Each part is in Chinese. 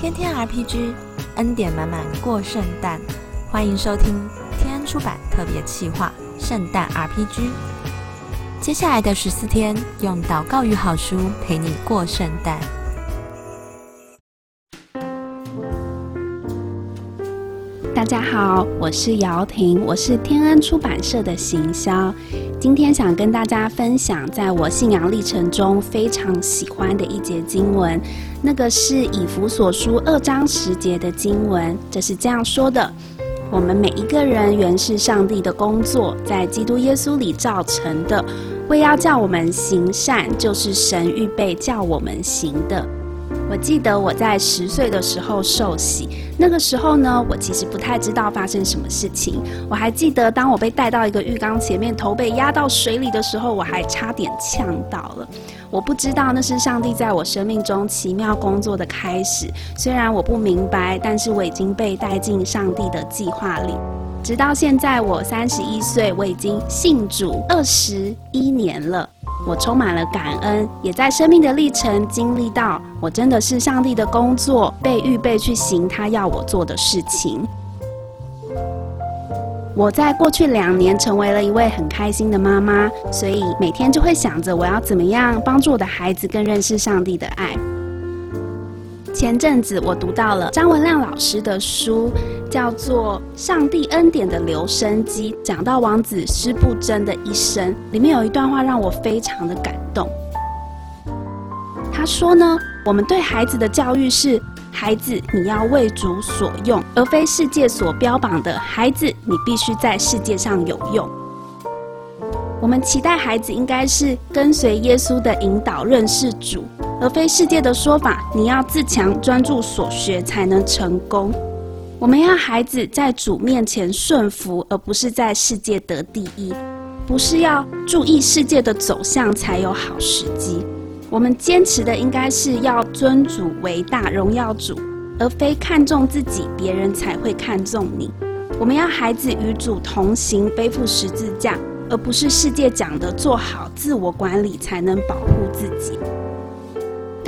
天天 RPG，恩典满满过圣诞，欢迎收听天安出版特别企划《圣诞 RPG》。接下来的十四天，用祷告与好书陪你过圣诞。大家好，我是姚婷，我是天恩出版社的行销。今天想跟大家分享，在我信仰历程中非常喜欢的一节经文，那个是以弗所书二章十节的经文。这是这样说的：我们每一个人原是上帝的工作，在基督耶稣里造成的，为要叫我们行善，就是神预备叫我们行的。我记得我在十岁的时候受洗，那个时候呢，我其实不太知道发生什么事情。我还记得，当我被带到一个浴缸前面，头被压到水里的时候，我还差点呛到了。我不知道那是上帝在我生命中奇妙工作的开始。虽然我不明白，但是我已经被带进上帝的计划里。直到现在，我三十一岁，我已经信主二十一年了。我充满了感恩，也在生命的历程经历到，我真的是上帝的工作，被预备去行他要我做的事情。我在过去两年成为了一位很开心的妈妈，所以每天就会想着我要怎么样帮助我的孩子更认识上帝的爱。前阵子我读到了张文亮老师的书，叫做《上帝恩典的留声机》，讲到王子施布真的一生。里面有一段话让我非常的感动。他说呢，我们对孩子的教育是：孩子你要为主所用，而非世界所标榜的孩子你必须在世界上有用。我们期待孩子应该是跟随耶稣的引导认识主。而非世界的说法，你要自强、专注所学才能成功。我们要孩子在主面前顺服，而不是在世界得第一；不是要注意世界的走向才有好时机。我们坚持的应该是要尊主为大、荣耀主，而非看重自己，别人才会看重你。我们要孩子与主同行，背负十字架，而不是世界讲的做好自我管理才能保护自己。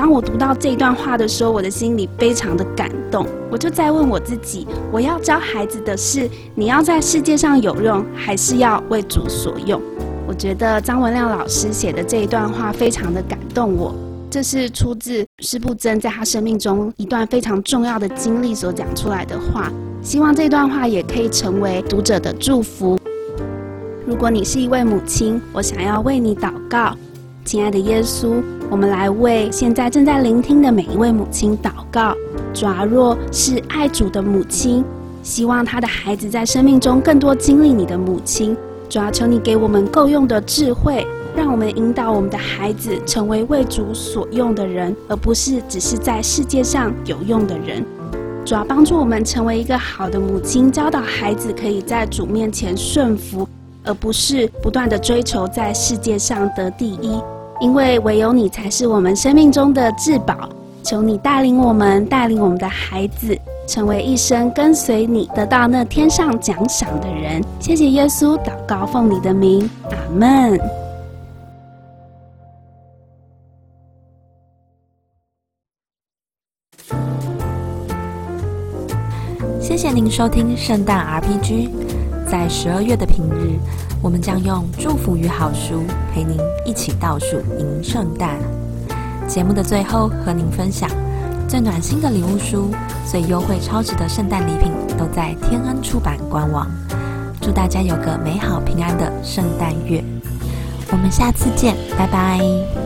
当我读到这段话的时候，我的心里非常的感动。我就在问我自己：我要教孩子的是，你要在世界上有用，还是要为主所用？我觉得张文亮老师写的这一段话非常的感动我。这是出自施布真在他生命中一段非常重要的经历所讲出来的话。希望这段话也可以成为读者的祝福。如果你是一位母亲，我想要为你祷告，亲爱的耶稣。我们来为现在正在聆听的每一位母亲祷告。主啊，若是爱主的母亲，希望她的孩子在生命中更多经历你的母亲。主啊，求你给我们够用的智慧，让我们引导我们的孩子成为为主所用的人，而不是只是在世界上有用的人。主要，帮助我们成为一个好的母亲，教导孩子可以在主面前顺服，而不是不断的追求在世界上得第一。因为唯有你才是我们生命中的至宝，求你带领我们，带领我们的孩子，成为一生跟随你，得到那天上奖赏的人。谢谢耶稣，祷告奉你的名，阿门。谢谢您收听圣诞 RPG，在十二月的平日。我们将用祝福与好书陪您一起倒数迎圣诞。节目的最后，和您分享最暖心的礼物书、最优惠超值的圣诞礼品，都在天恩出版官网。祝大家有个美好平安的圣诞月！我们下次见，拜拜。